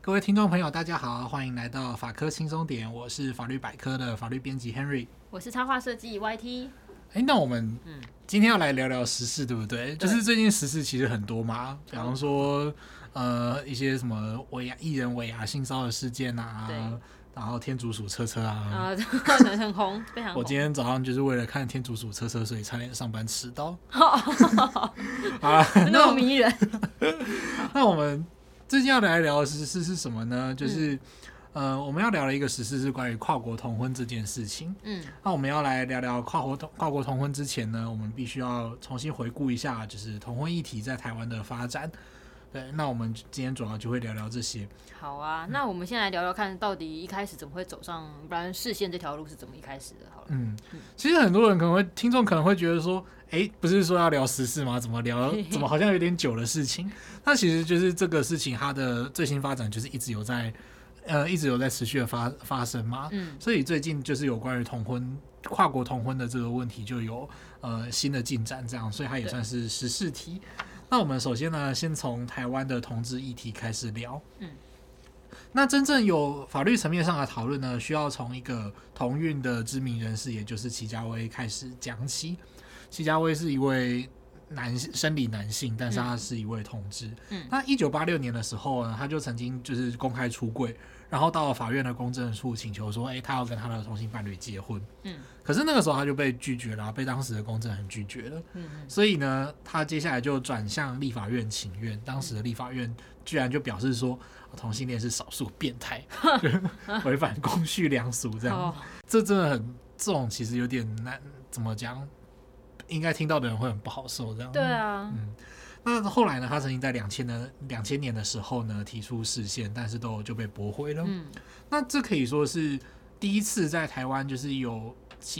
各位听众朋友，大家好，欢迎来到法科轻松点，我是法律百科的法律编辑 Henry，我是插画设计 YT。哎，那我们今天要来聊聊时事，对不对？对，就是最近时事其实很多嘛，比方说呃一些什么尾牙艺人尾牙性骚扰事件啊，然后天竺鼠车车啊，啊很很红，非常红。我今天早上就是为了看天竺鼠车车，所以差点上班迟到。啊，那么迷人。那我们。最近要来聊的实事是什么呢？就是，嗯、呃，我们要聊的一个实事是关于跨国同婚这件事情。嗯，那我们要来聊聊跨国同跨国同婚之前呢，我们必须要重新回顾一下，就是同婚议题在台湾的发展。对，那我们今天主要就会聊聊这些。好啊，那我们先来聊聊看到底一开始怎么会走上不然视线这条路是怎么一开始的？好了，嗯，其实很多人可能会听众可能会觉得说。哎、欸，不是说要聊时事吗？怎么聊？怎么好像有点久的事情？那其实就是这个事情，它的最新发展就是一直有在，呃，一直有在持续的发发生嘛。嗯。所以最近就是有关于同婚、跨国同婚的这个问题，就有呃新的进展，这样，所以它也算是时事题。那我们首先呢，先从台湾的同志议题开始聊。嗯。那真正有法律层面上的讨论呢，需要从一个同运的知名人士，也就是齐家威开始讲起。齐家威是一位男生理男性，但是他是一位同志。嗯，那一九八六年的时候呢，他就曾经就是公开出柜，然后到了法院的公证处请求说，哎、欸，他要跟他的同性伴侣结婚。嗯，可是那个时候他就被拒绝了，被当时的公证人拒绝了。嗯，所以呢，他接下来就转向立法院请愿，当时的立法院居然就表示说，同性恋是少数变态，违反公序良俗这样。哦、这真的很，这种其实有点难，怎么讲？应该听到的人会很不好受，这样。对啊，嗯，那后来呢？他曾经在两千的两千年的时候呢，提出释宪，但是都就被驳回了。嗯，那这可以说是第一次在台湾，就是有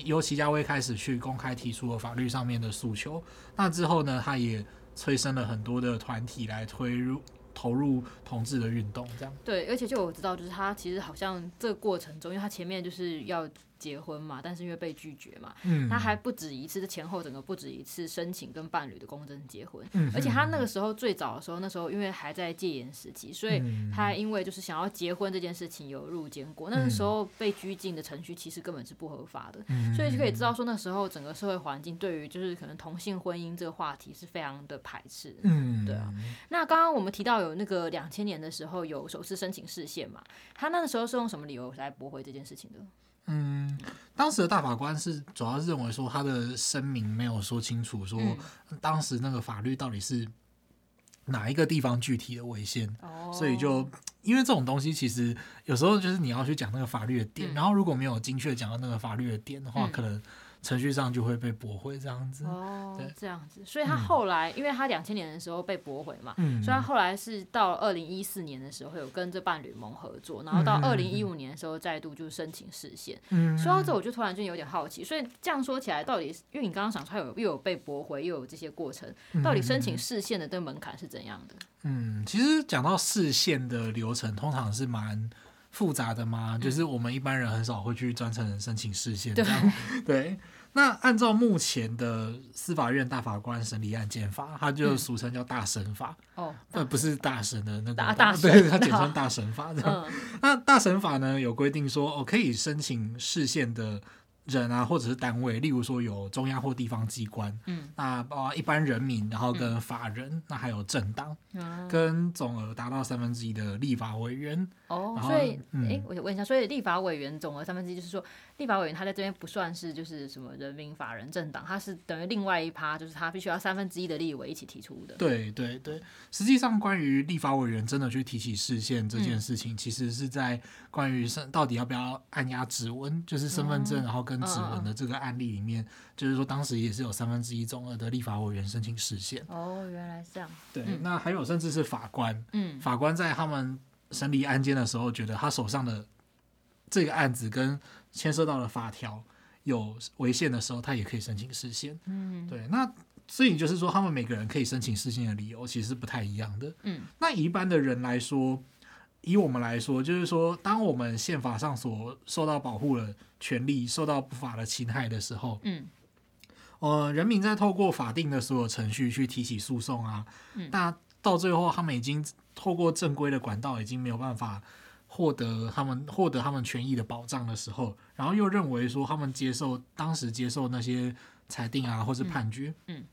由齐家威开始去公开提出了法律上面的诉求。那之后呢，他也催生了很多的团体来推入投入同志的运动，这样。对，而且就我知道，就是他其实好像这个过程中，因为他前面就是要。结婚嘛，但是因为被拒绝嘛，嗯，他还不止一次，前后整个不止一次申请跟伴侣的公证结婚，嗯，而且他那个时候最早的时候，那时候因为还在戒严时期，所以他因为就是想要结婚这件事情有入监过，那个时候被拘禁的程序其实根本是不合法的，所以就可以知道说那时候整个社会环境对于就是可能同性婚姻这个话题是非常的排斥，嗯，对啊。那刚刚我们提到有那个两千年的时候有首次申请视线嘛，他那个时候是用什么理由来驳回这件事情的？嗯，当时的大法官是主要是认为说他的声明没有说清楚，说当时那个法律到底是哪一个地方具体的违宪，哦，所以就因为这种东西其实有时候就是你要去讲那个法律的点，嗯，然后如果没有精确讲到那个法律的点的话，嗯，可能。程序上就会被驳回这样子哦，对，这样子，所以他后来，嗯、因为他两千年的时候被驳回嘛，嗯，所以他后来是到二零一四年的时候有跟这伴侣盟合作，然后到二零一五年的时候再度就申请视线。嗯，说到这我就突然就有点好奇，所以这样说起来，到底因为你刚刚想说他有又有被驳回，又有这些过程，到底申请视线的这个门槛是怎样的？嗯，其实讲到视线的流程，通常是蛮复杂的嘛，嗯、就是我们一般人很少会去专程申请视线这样，对。对那按照目前的司法院大法官审理案件法，它就俗称叫大审法。哦、嗯，不是大审的那个大，大 对，它简称大审法。嗯、那大审法呢，有规定说，哦，可以申请视线的。人啊，或者是单位，例如说有中央或地方机关，嗯，那包括一般人民，然后跟法人，嗯、那还有政党，嗯、跟总额达到三分之一的立法委员。哦，所以，哎、嗯。欸，我想问一下，所以立法委员总额三分之一，就是说立法委员他在这边不算是就是什么人民、法人、政党，他是等于另外一趴，就是他必须要三分之一的立委一起提出的。对对对，实际上关于立法委员真的去提起视线这件事情，嗯、其实是在关于身到底要不要按压指纹，就是身份证，然后跟指纹的这个案例里面，就是说当时也是有三分之一中二的立法委员申请释宪。哦，原来是这样。对，那还有甚至是法官，嗯，法官在他们审理案件的时候，觉得他手上的这个案子跟牵涉到的法条有违宪的时候，他也可以申请释宪。嗯，对。那所以就是说，他们每个人可以申请释宪的理由其实是不太一样的。嗯，那一般的人来说。以我们来说，就是说，当我们宪法上所受到保护的权利受到不法的侵害的时候，嗯，呃，人民在透过法定的所有程序去提起诉讼啊，那、嗯、到最后他们已经透过正规的管道已经没有办法获得他们获得他们权益的保障的时候，然后又认为说他们接受当时接受那些裁定啊或是判决，嗯，嗯。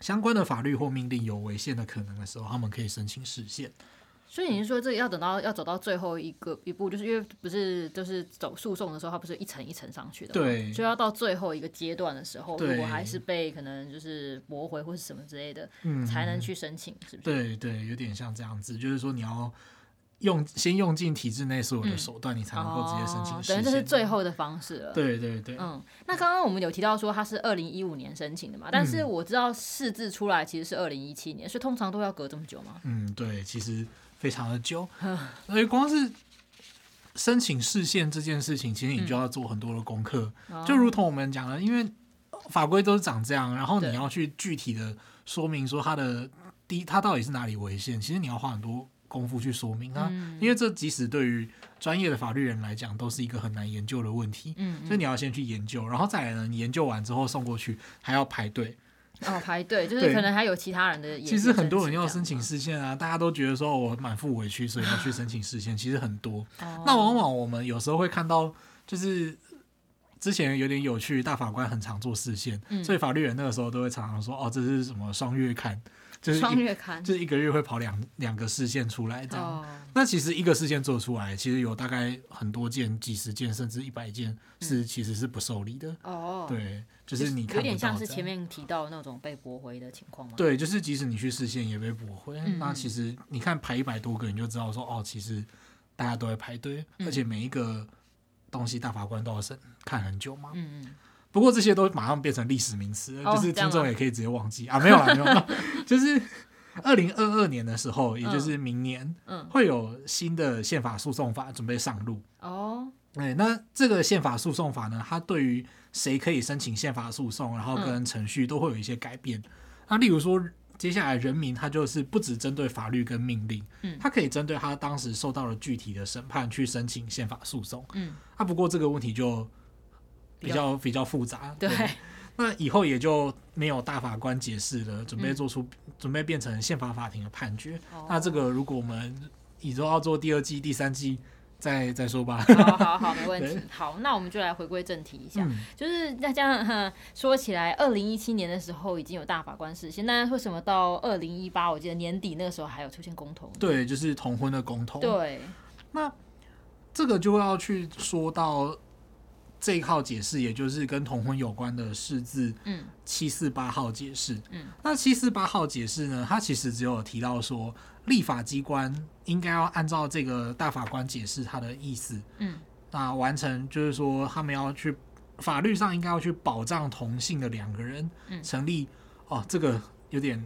相关的法律或命令有违宪的可能的时候，他们可以申请释宪。所以你是说，这个要等到要走到最后一个一步，就是因为不是就是走诉讼的时候，它不是一层一层上去的，对，所以要到最后一个阶段的时候，如果还是被可能就是驳回或是什么之类的，嗯，才能去申请，是不是？对对，有点像这样子，就是说你要用先用尽体制内所有的手段，嗯、你才能够直接申请。等于这是最后的方式了。对对对，嗯，那刚刚我们有提到说他是二零一五年申请的嘛，但是我知道释字出来其实是二零一七年，所以通常都要隔这么久吗？嗯，对，其实。非常的久，所以光是申请视线这件事情，其实你就要做很多的功课。嗯、就如同我们讲的，因为法规都是长这样，然后你要去具体的说明说它的第一，它到底是哪里违宪，其实你要花很多功夫去说明它。嗯、因为这即使对于专业的法律人来讲，都是一个很难研究的问题。嗯嗯，所以你要先去研究，然后再来呢，你研究完之后送过去还要排队。哦，排队就是可能还有其他人的。其实很多人要申请视线啊，大家都觉得说我满腹委屈，所以要去申请视线。其实很多，哦、那往往我们有时候会看到，就是之前有点有趣，大法官很常做视线，嗯、所以法律人那个时候都会常常说，哦，这是什么双月刊。就是双月刊，就是一个月会跑两两个视线出来这样。Oh. 那其实一个视线做出来，其实有大概很多件、几十件甚至一百件是其实是不受理的。哦，oh. 对，就是你看有点像是前面提到的那种被驳回的情况吗？对，就是即使你去视线也被驳回。嗯、那其实你看排一百多个，你就知道说哦，其实大家都在排队，而且每一个东西大法官都要审看很久嘛。嗯嗯。不过这些都马上变成历史名词了，就是听众也可以直接忘记啊，没有了，没有了。就是二零二二年的时候，也就是明年，会有新的宪法诉讼法准备上路。哦，哎，那这个宪法诉讼法呢，它对于谁可以申请宪法诉讼，然后跟程序都会有一些改变。那例如说，接下来人民他就是不只针对法律跟命令，嗯，他可以针对他当时受到了具体的审判去申请宪法诉讼。嗯，啊，不过这个问题就。比较比较复杂，对，对，那以后也就没有大法官解释了，准备做出，嗯、准备变成宪法法庭的判决。哦、那这个如果我们以后要做第二季、第三季，再再说吧。好好好，没问题。好，那我们就来回归正题一下，嗯、就是那这样说起来，二零一七年的时候已经有大法官释宪，那为什么到二零一八，我记得年底那个时候还有出现公投？对，就是同婚的公投。对，那这个就要去说到。这一号解释，也就是跟同婚有关的释字，嗯，七四八号解释，嗯，那七四八号解释呢，它其实只有提到说，立法机关应该要按照这个大法官解释他的意思，嗯，那完成就是说，他们要去法律上应该要去保障同性的两个人，嗯，成立，哦，这个有点。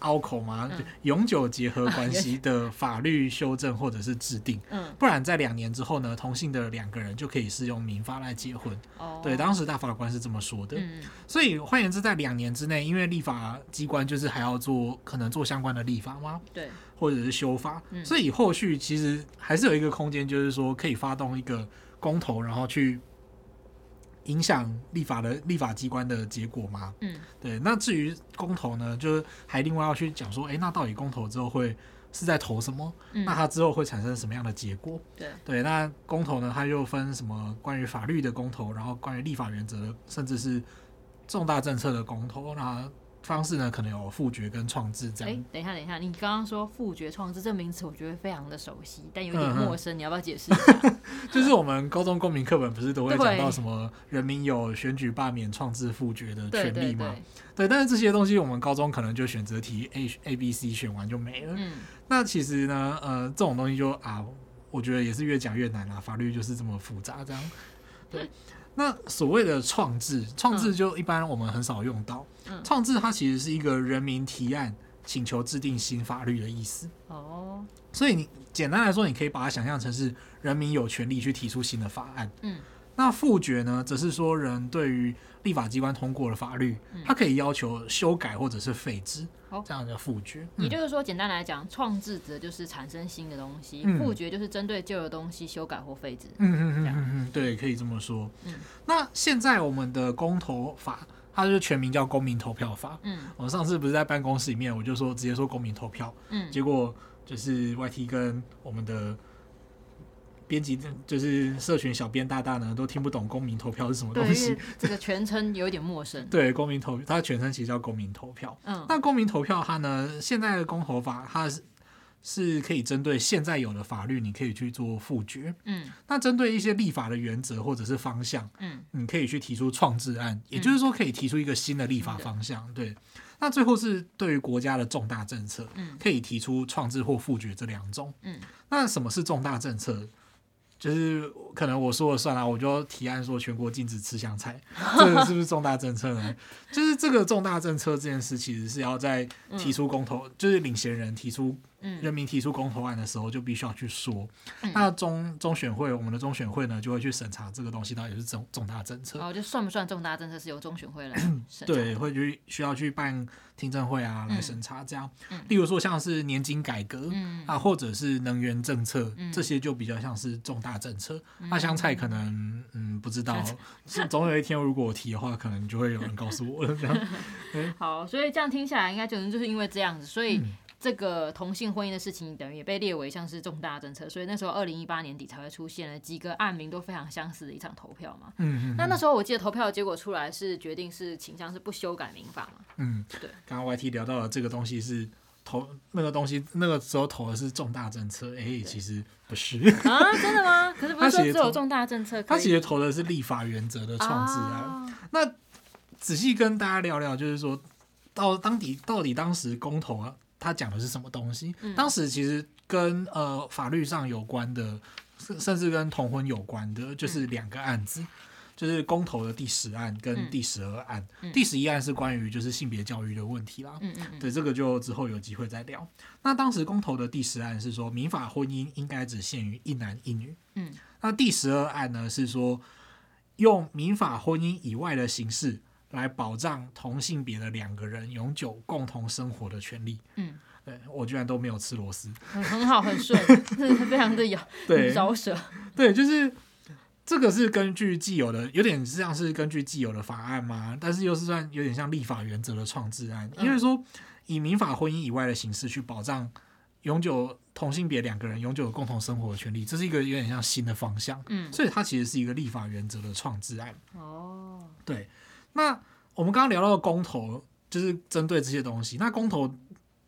拗口吗？嗯、永久结合关系的法律修正或者是制定，嗯、不然在两年之后呢，同性的两个人就可以适用民法来结婚。哦、对，当时大法官是这么说的。嗯、所以换言之，在两年之内，因为立法机关就是还要做可能做相关的立法吗？对，或者是修法，嗯、所以后续其实还是有一个空间，就是说可以发动一个公投，然后去。影响立法的立法机关的结果吗？嗯，对。那至于公投呢，就是还另外要去讲说，哎、欸，那到底公投之后会是在投什么？嗯、那它之后会产生什么样的结果？对对。那公投呢，它又分什么关于法律的公投，然后关于立法原则的，甚至是重大政策的公投，那。方式呢，可能有复决跟创制这样。哎、欸，等一下，等一下，你刚刚说复决创制这名词，我觉得非常的熟悉，但有点陌生，嗯、你要不要解释一下？就是我们高中公民课本不是都会讲到什么人民有选举、罢免、创制、复决的权利吗？对，但是这些东西我们高中可能就选择题 A A B C 选完就没了。嗯，那其实呢，呃，这种东西就啊，我觉得也是越讲越难啊，法律就是这么复杂，这样。对。那所谓的创制，创制就一般我们很少用到。创制它其实是一个人民提案请求制定新法律的意思。哦，所以你简单来说，你可以把它想象成是人民有权利去提出新的法案。嗯，那复决呢，则是说人对于立法机关通过的法律，他可以要求修改或者是废止。好，这样叫复决。也就是说，简单来讲，创制指的就是产生新的东西，复决就是针对旧的东西修改或废止。嗯嗯嗯嗯嗯，对，可以这么说。嗯，那现在我们的公投法，它就是全名叫《公民投票法》。嗯，我上次不是在办公室里面，我就说直接说公民投票。嗯，结果就是 YT 跟我们的编辑，就是社群小编大大呢，都听不懂公民投票是什么东西。这个全称有点陌生。对，公民投，它的全称其实叫公民投票。嗯，那公民投票它呢，现在的公投法它是。是可以针对现在有的法律，你可以去做复决。嗯，那针对一些立法的原则或者是方向，嗯，你可以去提出创制案，也就是说可以提出一个新的立法方向。嗯、对，那最后是对于国家的重大政策，嗯，可以提出创制或复决这两种。嗯，那什么是重大政策？就是可能我说了算了，我就提案说全国禁止吃香菜，这个是不是重大政策呢？就是这个重大政策这件事，其实是要在提出公投，就是领衔人提出。人民提出公投案的时候，就必须要去说，嗯、那中中选会，我们的中选会呢，就会去审查这个东西到底是重重大政策。哦，就算不算重大政策是由中选会来 审查？对，会去需要去办听证会啊，来审查这样。嗯、例如说像是年金改革、嗯、啊，或者是能源政策，嗯、这些就比较像是重大政策。嗯、那香菜可能嗯不知道，总有一天如果我提的话，可能就会有人告诉我了这样。欸、好，所以这样听下来，应该就是就是因为这样子，所以。嗯这个同性婚姻的事情，等于也被列为像是重大政策，所以那时候二零一八年底才会出现了几个案名都非常相似的一场投票嘛。嗯嗯。那那时候我记得投票的结果出来是决定是倾向是不修改民法嘛。嗯，对。刚刚 YT 聊到了这个东西是投那个东西，那个时候投的是重大政策，哎，对其实不是啊，真的吗？可是不是说只有重大政策？他其实投的是立法原则的创制啊。啊那仔细跟大家聊聊，就是说到当底到底当时公投啊。他讲的是什么东西？当时其实跟呃法律上有关的，甚至跟同婚有关的，就是两个案子，就是公投的第十案跟第十二案。第十一案是关于就是性别教育的问题啦。对，这个就之后有机会再聊。那当时公投的第十案是说民法婚姻应该只限于一男一女。那第十二案呢是说用民法婚姻以外的形式。来保障同性别的两个人永久共同生活的权利。嗯，对，我居然都没有吃螺丝，很好，很顺，非常的有对饶舌。对，就是这个是根据既有的，有点像是根据既有的法案嘛，但是又是算有点像立法原则的创制案，因为说以民法婚姻以外的形式去保障永久同性别两个人永久共同生活的权利，这是一个有点像新的方向。嗯，所以它其实是一个立法原则的创制案。哦，对。那我们刚刚聊到的公投，就是针对这些东西。那公投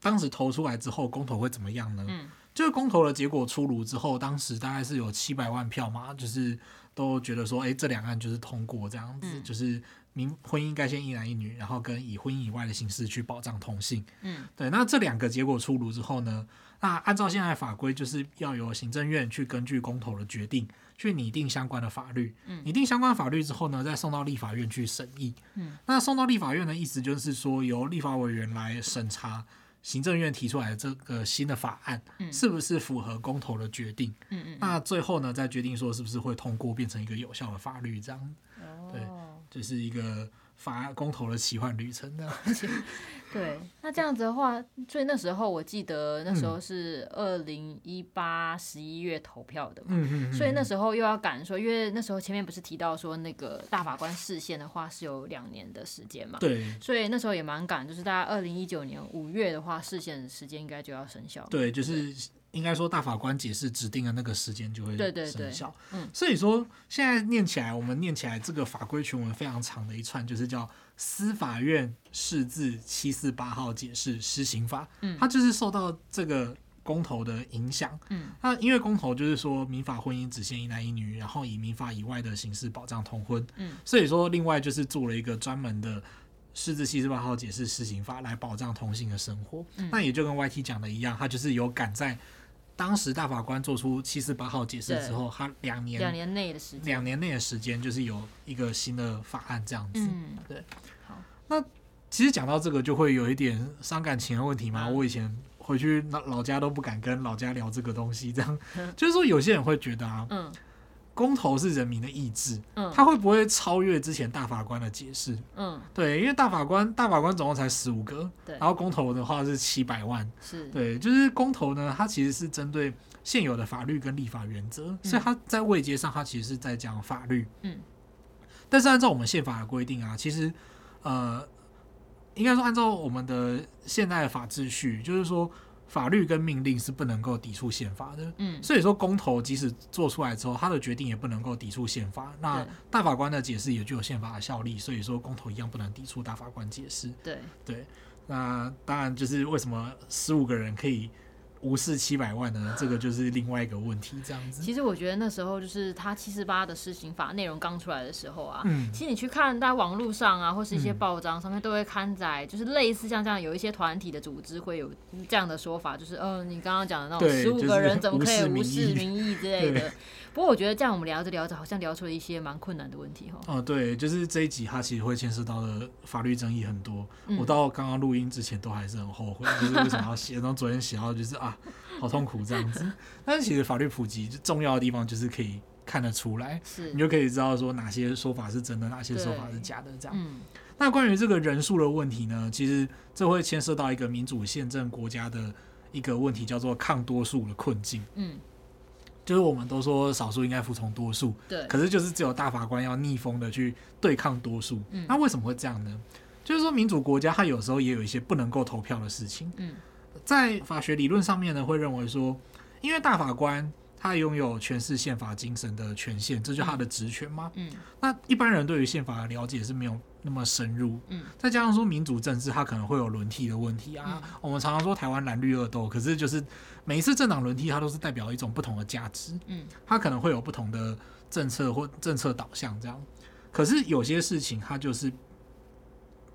当时投出来之后，公投会怎么样呢？嗯，就是公投的结果出炉之后，当时大概是有七百万票嘛，就是都觉得说，哎、欸，这两案就是通过这样子，嗯、就是民婚姻该先一男一女，然后跟以婚姻以外的形式去保障同性。嗯，对。那这两个结果出炉之后呢，那按照现在法规，就是要由行政院去根据公投的决定。去拟定相关的法律，拟定相关法律之后呢，再送到立法院去审议。嗯，那送到立法院的意思就是说，由立法委员来审查行政院提出来的这个新的法案，是不是符合公投的决定。嗯嗯，那最后呢，再决定说是不是会通过，变成一个有效的法律，这样。对，就是一个。法公投的奇幻旅程呢？对，那这样子的话，所以那时候我记得那时候是二零一八十一月投票的嘛，嗯嗯，所以那时候又要赶说，因为那时候前面不是提到说那个大法官视线的话是有两年的时间嘛，对，所以那时候也蛮赶，就是大概二零一九年五月的话视线时间应该就要生效，对，就是。应该说，大法官解释指定的那个时间就会生效。嗯，所以说现在念起来，我们念起来这个法规全文非常长的一串，就是叫《司法院释字七四八号解释施行法》。嗯，它就是受到这个公投的影响。嗯，那因为公投就是说民法婚姻只限一男一女，然后以民法以外的形式保障同婚。嗯，所以说另外就是做了一个专门的。释字七四八号解释施行法来保障同性的生活，嗯、那也就跟 YT 讲的一样，他就是有赶在当时大法官做出七四八号解释之后，他两年两年内的时间，两年内的时间就是有一个新的法案这样子。嗯，对。好，那其实讲到这个就会有一点伤感情的问题嘛。嗯、我以前回去老老家都不敢跟老家聊这个东西，这样、嗯、就是说有些人会觉得啊，嗯。公投是人民的意志，嗯，他会不会超越之前大法官的解释？嗯，对，因为大法官大法官总共才十五个，对，然后公投的话是七百万，是。对，就是公投呢，它其实是针对现有的法律跟立法原则，嗯、所以它在位阶上，它其实是在讲法律，嗯，但是按照我们宪法的规定啊，其实呃，应该说按照我们的现代的法秩序，就是说法律跟命令是不能够抵触宪法的。嗯，所以说公投即使做出来之后，他的决定也不能够抵触宪法。那大法官的解释也具有宪法的效力，所以说公投一样不能抵触大法官解释。对对，那当然就是为什么十五个人可以。无视七百万呢？这个就是另外一个问题，这样子。其实我觉得那时候就是他七十八的施行法内容刚出来的时候啊，嗯，其实你去看在网络上啊，或是一些报章上面都会刊载，就是类似像这样有一些团体的组织会有这样的说法，就是嗯、呃，你刚刚讲的那种十五个人怎么可以无视民意之类的。不过我觉得这样我们聊着聊着，好像聊出了一些蛮困难的问题哈。哦，对，就是这一集它其实会牵涉到的法律争议很多。嗯、我到刚刚录音之前都还是很后悔，就是为什么要写？然后昨天写到就是啊，好痛苦这样子。但是其实法律普及重要的地方就是可以看得出来，是你就可以知道说哪些说法是真的，哪些说法是假的这样。嗯、那关于这个人数的问题呢，其实这会牵涉到一个民主宪政国家的一个问题，叫做抗多数的困境。嗯。就是我们都说少数应该服从多数，对，可是就是只有大法官要逆风的去对抗多数。嗯，那为什么会这样呢？就是说民主国家它有时候也有一些不能够投票的事情。嗯，在法学理论上面呢，会认为说，因为大法官他拥有诠释宪法精神的权限，这就是他的职权嘛。嗯，那一般人对于宪法的了解是没有那么深入。嗯，再加上说民主政治它可能会有轮替的问题啊。嗯，我们常常说台湾蓝绿二斗，可是就是。每一次政党轮替，它都是代表一种不同的价值，嗯，它可能会有不同的政策或政策导向这样。可是有些事情，它就是，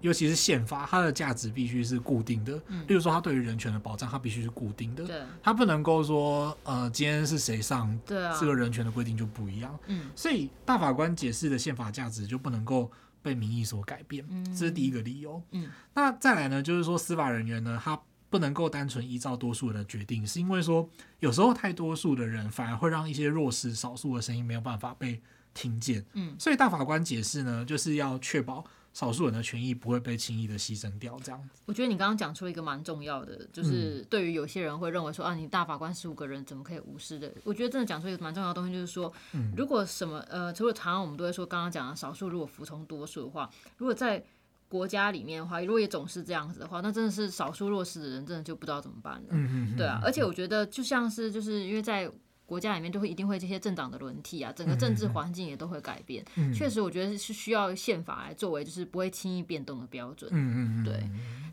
尤其是宪法，它的价值必须是固定的。嗯，例如说，它对于人权的保障，它必须是固定的。对，它不能够说，呃，今天是谁上，对啊，这个人权的规定就不一样。嗯，所以大法官解释的宪法价值就不能够被民意所改变。嗯，这是第一个理由。嗯，那再来呢，就是说司法人员呢，他。不能够单纯依照多数人的决定，是因为说有时候太多数的人反而会让一些弱势少数的声音没有办法被听见。嗯，所以大法官解释呢，就是要确保少数人的权益不会被轻易的牺牲掉。这样子，我觉得你刚刚讲出一个蛮重要的，就是对于有些人会认为说啊，你大法官十五个人怎么可以无视的？我觉得真的讲出一个蛮重要的东西，就是说，如果什么呃，除了常常我们都会说刚刚讲的少数如果服从多数的话，如果在国家里面的话，如果也总是这样子的话，那真的是少数弱势的人，真的就不知道怎么办了。嗯嗯嗯。对啊，而且我觉得就像是就是因为在国家里面，就会一定会这些政党的轮替啊，整个政治环境也都会改变。嗯。确实，我觉得是需要宪法来作为就是不会轻易变动的标准。嗯嗯对。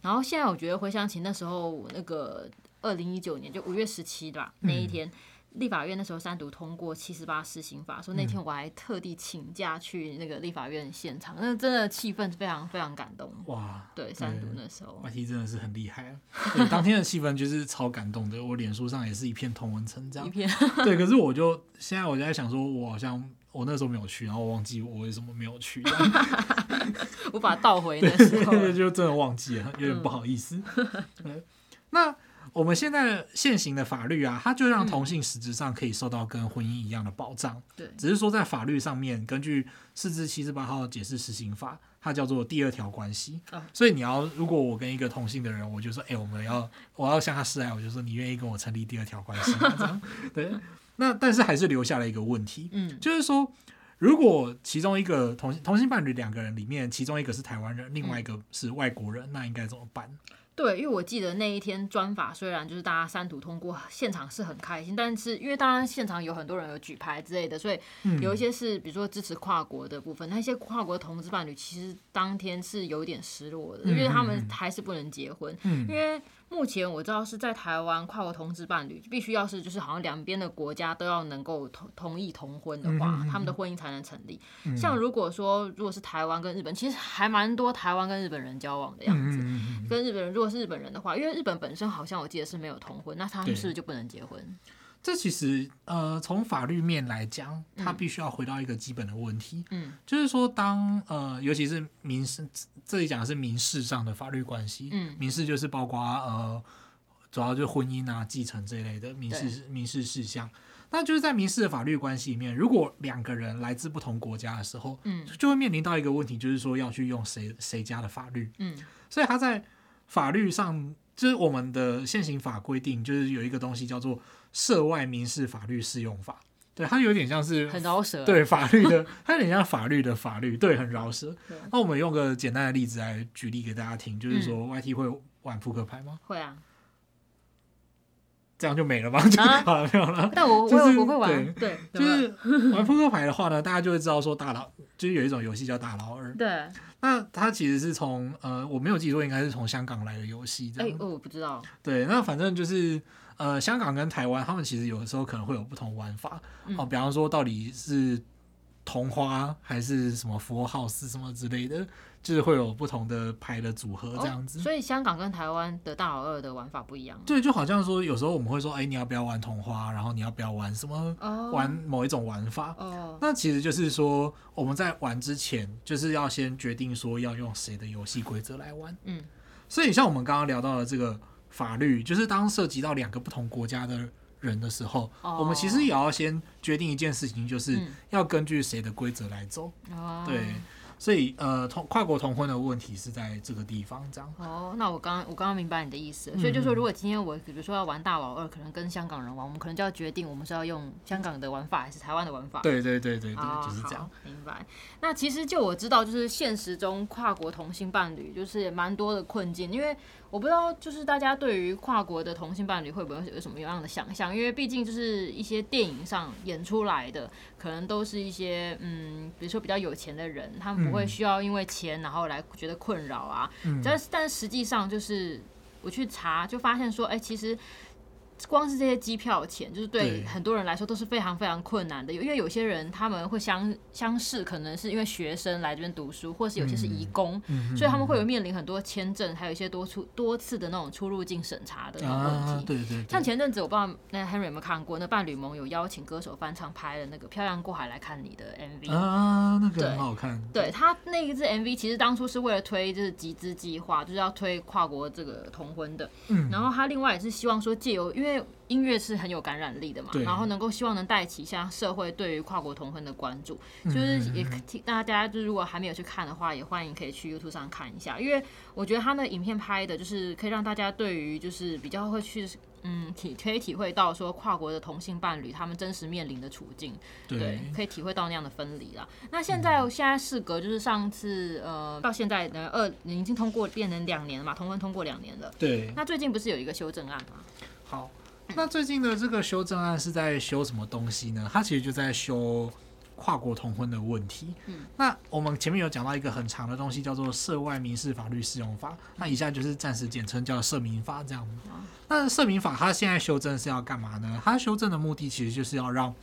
然后现在我觉得回想起那时候那个二零一九年就五月十七吧那一天。立法院那时候三读通过七十八施行法，说那天我还特地请假去那个立法院现场，那真的气氛非常非常感动。哇，对，三读那时候，YT 真的是很厉害啊！当天的气氛就是超感动的，我脸书上也是一片同文层这样。一片。对，可是我就现在我就在想说，我好像我那时候没有去，然后我忘记我为什么没有去。我把它倒回那时候，就真的忘记了，有点不好意思。嗯、那。我们现在现行的法律啊，它就让同性实质上可以受到跟婚姻一样的保障。对，只是说在法律上面，根据四至七十八号解释施行法，它叫做第二条关系。所以你要，如果我跟一个同性的人，我就说，哎，我们要，我要向他示爱，我就说，你愿意跟我成立第二条关系 对。那但是还是留下了一个问题，嗯，就是说，如果其中一个同同性伴侣两个人里面，其中一个是台湾人，另外一个是外国人，那应该怎么办？对，因为我记得那一天专法虽然就是大家三读通过，现场是很开心，但是因为当然现场有很多人有举牌之类的，所以有一些是比如说支持跨国的部分，那些跨国同志伴侣其实当天是有点失落的，因为他们还是不能结婚，因为。目前我知道是在台湾跨国同志伴侣必须要是就是好像两边的国家都要能够同同意同婚的话，嗯、他们的婚姻才能成立。嗯、像如果说如果是台湾跟日本，其实还蛮多台湾跟日本人交往的样子。嗯、跟日本人如果是日本人的话，因为日本本身好像我记得是没有同婚，那他们是不是就不能结婚？这其实，呃，从法律面来讲，它必须要回到一个基本的问题，嗯，就是说当，呃，尤其是民事，这里讲的是民事上的法律关系，嗯，民事就是包括呃，主要就是婚姻啊、继承这一类的民事对。民事事项。那就是在民事的法律关系里面，如果两个人来自不同国家的时候，嗯，就会面临到一个问题，就是说要去用谁谁家的法律，嗯，所以他在法律上，就是我们的现行法规定，就是有一个东西叫做。涉外民事法律适用法，对，它有点像是很饶舌，对法律的，它有点像法律的法律，对，很饶舌。那我们用个简单的例子来举例给大家听，就是说，YT 会玩扑克牌吗？会啊。这样就没了吗？就好了，没有了。但我我我会玩，对，就是玩扑克牌的话呢，大家就会知道说大佬，就是有一种游戏叫大佬二。对。那它其实是从呃，我没有记错，应该是从香港来的游戏。哎，哦，我不知道。对，那反正就是。呃，香港跟台湾，他们其实有的时候可能会有不同玩法，嗯、哦，比方说到底是同花还是什么 Full House 什么之类的，就是会有不同的牌的组合这样子。哦、所以香港跟台湾的大老二的玩法不一样。对，就好像说有时候我们会说，哎，你要不要玩同花？然后你要不要玩什么？哦、玩某一种玩法。哦。那其实就是说我们在玩之前，就是要先决定说要用谁的游戏规则来玩。嗯。所以像我们刚刚聊到的这个。法律就是当涉及到两个不同国家的人的时候，oh. 我们其实也要先决定一件事情，就是要根据谁的规则来走。Oh. 对。所以，呃，同跨国同婚的问题是在这个地方，这样。哦，那我刚我刚刚明白你的意思。所以就说，如果今天我比如说要玩大老二，可能跟香港人玩，我们可能就要决定，我们是要用香港的玩法还是台湾的玩法。对对对对对，哦、就是这样。明白。那其实就我知道，就是现实中跨国同性伴侣就是蛮多的困境，因为我不知道，就是大家对于跨国的同性伴侣会不会有什么样的想象？因为毕竟就是一些电影上演出来的，可能都是一些嗯，比如说比较有钱的人，他们。不会需要因为钱然后来觉得困扰啊，嗯、但是但实际上就是我去查就发现说，哎，其实。光是这些机票钱，就是对很多人来说都是非常非常困难的。因为有些人他们会相相似，可能是因为学生来这边读书，或是有些是移工，嗯、所以他们会有面临很多签证，还有一些多出多次的那种出入境审查的问题。啊、对，对对。像前阵子我不知道那 Henry 有没有看过，那伴侣盟有邀请歌手翻唱拍的那个《漂洋过海来看你》的 MV 啊，那个很好看。对，对他那一支 MV 其实当初是为了推就是集资计划，就是要推跨国这个同婚的。嗯。然后他另外也是希望说借由因为。音乐是很有感染力的嘛，然后能够希望能带起像社会对于跨国同婚的关注，就是也提大家，就如果还没有去看的话，也欢迎可以去 YouTube 上看一下，因为我觉得他的影片拍的就是可以让大家对于就是比较会去嗯体可以体会到说跨国的同性伴侣他们真实面临的处境，对，可以体会到那样的分离啦。那现在现在事隔就是上次呃到现在呃二已经通过变成两年了嘛，同婚通过两年了，对。那最近不是有一个修正案吗？好。那最近的这个修正案是在修什么东西呢？它其实就在修跨国同婚的问题。嗯，那我们前面有讲到一个很长的东西，叫做《涉外民事法律适用法》，那以下就是暂时简称叫“涉民法”这样。那“涉民法”它现在修正是要干嘛呢？它修正的目的其实就是要让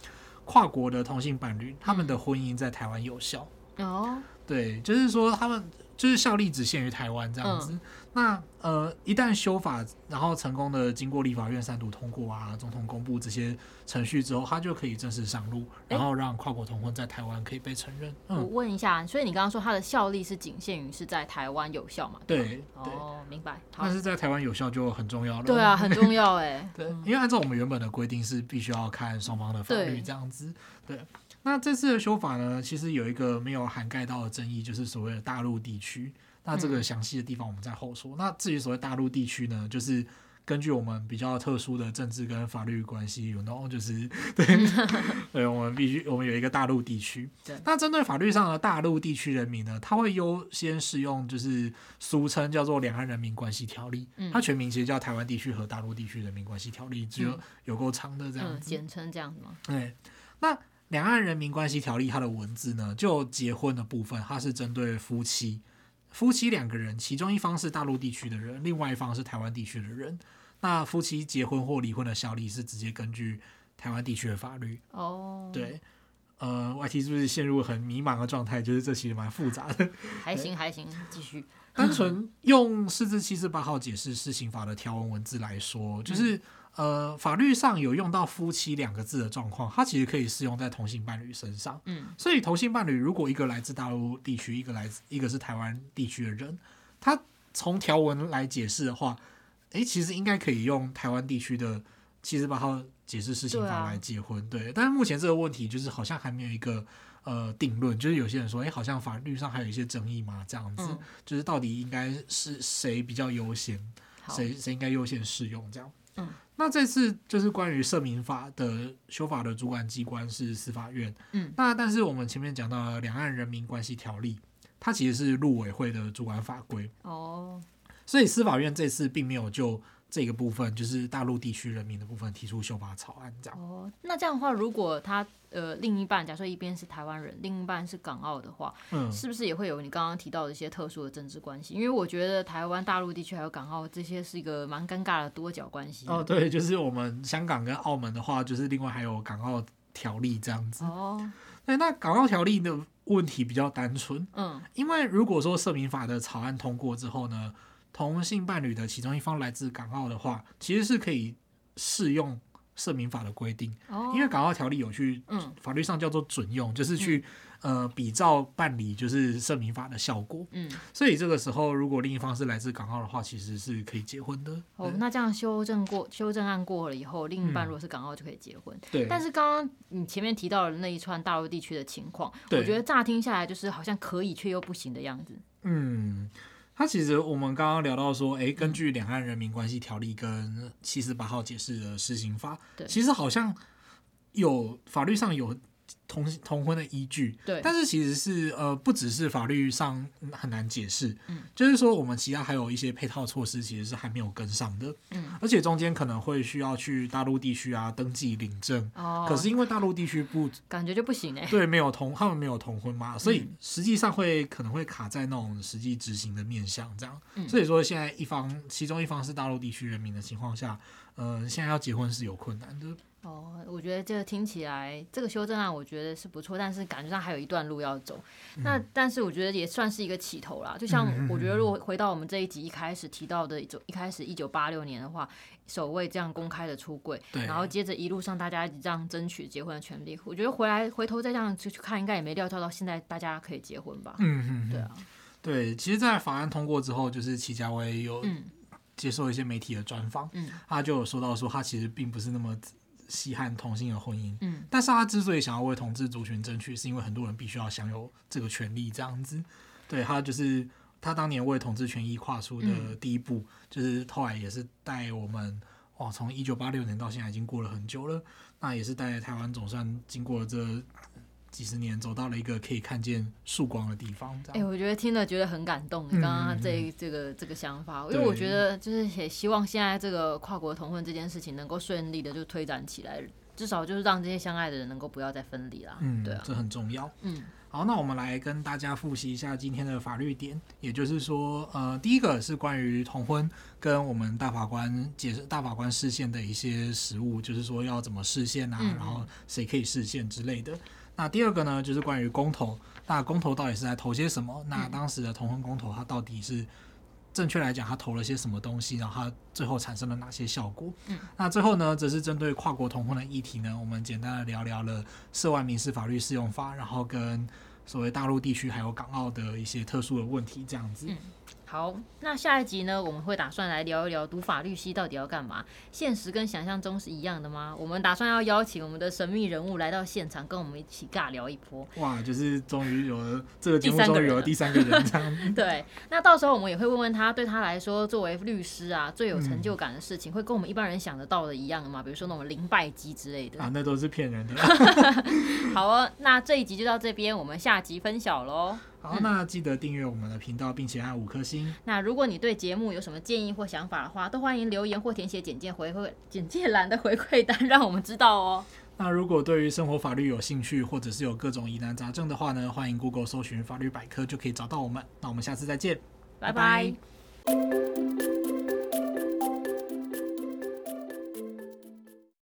跨国的同性伴侣他们的婚姻在台湾有效。哦，对，就是说他们。就是效力只限于台湾这样子。嗯、那呃，一旦修法，然后成功的经过立法院三读通过啊，总统公布这些程序之后，它就可以正式上路，然后让跨国同婚在台湾可以被承认。嗯、我问一下，所以你刚刚说它的效力是仅限于是在台湾有效嘛？对，对哦，明白。但是在台湾有效就很重要了。对啊，很重要哎。对，因为按照我们原本的规定是必须要看双方的法律这样子。对。对那这次的修法呢，其实有一个没有涵盖到的争议，就是所谓的大陆地区。那这个详细的地方我们再后说。嗯、那至于所谓大陆地区呢，就是根据我们比较特殊的政治跟法律关系，you know，就是 对，对，我们必须我们有一个大陆地区。对那针对法律上的大陆地区人民呢，他会优先适用就是俗称叫做《两岸人民关系条例》，嗯、它全名其实叫《台湾地区和大陆地区人民关系条例》，只有有够长的这样子，简称这样子吗？对，那。两岸人民关系条例，它的文字呢，就结婚的部分，它是针对夫妻，夫妻两个人，其中一方是大陆地区的人，另外一方是台湾地区的人。那夫妻结婚或离婚的效力是直接根据台湾地区的法律。哦，对，呃，YT 是不是陷入很迷茫的状态？就是这其实蛮复杂的。还行还行，继续。单纯用四至七十八号解释是刑法的条文文字来说，就是。嗯呃，法律上有用到“夫妻”两个字的状况，它其实可以适用在同性伴侣身上。嗯，所以同性伴侣如果一个来自大陆地区，一个来自一个是台湾地区的人，他从条文来解释的话，诶，其实应该可以用台湾地区的七十八号解释施行法来结婚。对，啊、对，但是目前这个问题就是好像还没有一个呃定论，就是有些人说，诶，好像法律上还有一些争议嘛，这样子，嗯、就是到底应该是谁比较优先？谁谁应该优先适用这样。嗯，那这次就是关于社民法的修法的主管机关是司法院。嗯，那但是我们前面讲到两岸人民关系条例，它其实是陆委会的主管法规。哦，所以司法院这次并没有就。这个部分就是大陆地区人民的部分提出修法草案，这样。哦，那这样的话，如果他呃另一半，假设一边是台湾人，另一半是港澳的话，嗯，是不是也会有你刚刚提到的一些特殊的政治关系？因为我觉得台湾、大陆地区还有港澳这些是一个蛮尴尬的多角关系。哦，对，就是我们香港跟澳门的话，就是另外还有港澳条例这样子。哦，对，那港澳条例的问题比较单纯，嗯，因为如果说社民法的草案通过之后呢，同性伴侣的其中一方来自港澳的话，其实是可以适用社民法的规定，哦、因为港澳条例有去，嗯，法律上叫做准用，就是去、嗯、呃比照办理就是社民法的效果，嗯，所以这个时候如果另一方是来自港澳的话，其实是可以结婚的。哦，那这样修正过修正案过了以后，另一半如果是港澳就可以结婚，嗯、对。但是刚刚你前面提到的那一串大陆地区的情况，我觉得乍听下来就是好像可以却又不行的样子，嗯。他其实我们刚刚聊到说，诶，根据《两岸人民关系条例》跟七十八号解释的施行法，对，其实好像有法律上有。同同婚的依据，对，但是其实是呃，不只是法律上很难解释，嗯，就是说我们其他还有一些配套措施，其实是还没有跟上的，嗯，而且中间可能会需要去大陆地区啊登记领证，哦，可是因为大陆地区不 感觉就不行哎，对，没有同他们没有同婚嘛，所以实际上会可能会卡在那种实际执行的面向这样，嗯，所以说现在一方其中一方是大陆地区人民的情况下，呃，现在要结婚是有困难的。哦，我觉得这个听起来这个修正案，我觉得是不错，但是感觉上还有一段路要走。嗯、那但是我觉得也算是一个起头啦。就像我觉得，如果回到我们这一集一开始提到的，一一开始一九八六年的话，首位这样公开的出柜，然后接着一路上大家一直这样争取结婚的权利，我觉得回来回头再这样去去看，应该也没料到到现在大家可以结婚吧？嗯嗯，对啊，对，其实，在法案通过之后，就是祁家威有接受一些媒体的专访，嗯，他就有说到说，他其实并不是那么。稀罕同性的婚姻，嗯，但是他之所以想要为同志族群争取，是因为很多人必须要享有这个权利，这样子。对，他就是他当年为同志权益跨出的第一步，嗯、就是后来也是带我们，哇，从一九八六年到现在已经过了很久了，那也是带台湾总算经过了这几十年，走到了一个可以看见曙光的地方。哎、欸，我觉得听了觉得很感动。刚刚这这个这个想法，因为我觉得就是也希望现在这个跨国同婚这件事情能够顺利的就推展起来，至少就是让这些相爱的人能够不要再分离啦。嗯，对啊，这很重要。嗯，好，那我们来跟大家复习一下今天的法律点，也就是说，呃，第一个是关于同婚跟我们大法官解释大法官视线的一些实务，就是说要怎么视线啊，嗯、然后谁可以视线之类的。那第二个呢，就是关于公投。那公投到底是在投些什么？那当时的同婚公投，它到底是正确来讲，它投了些什么东西？然后它最后产生了哪些效果？嗯，那最后呢，则是针对跨国同婚的议题呢，我们简单的聊聊了涉外民事法律适用法，然后跟所谓大陆地区还有港澳的一些特殊的问题，这样子。嗯好，那下一集呢，我们会打算来聊一聊读法律系到底要干嘛？现实跟想象中是一样的吗？我们打算要邀请我们的神秘人物来到现场，跟我们一起尬聊一波。哇，就是终于有了这个节目，终于有了第三个人这样。对，那到时候我们也会问问他，对他来说，作为律师啊，最有成就感的事情，嗯、会跟我们一般人想得到的一样的吗？比如说那种零败绩之类的。啊，那都是骗人的。好哦，那这一集就到这边，我们下集分晓喽。好，那记得订阅我们的频道，并且按五颗星。那如果你对节目有什么建议或想法的话，都欢迎留言或填写简介回馈简介栏的回馈单，让我们知道哦。那如果对于生活法律有兴趣，或者是有各种疑难杂症的话呢，欢迎 Google 搜寻法律百科就可以找到我们。那我们下次再见，拜拜。拜拜。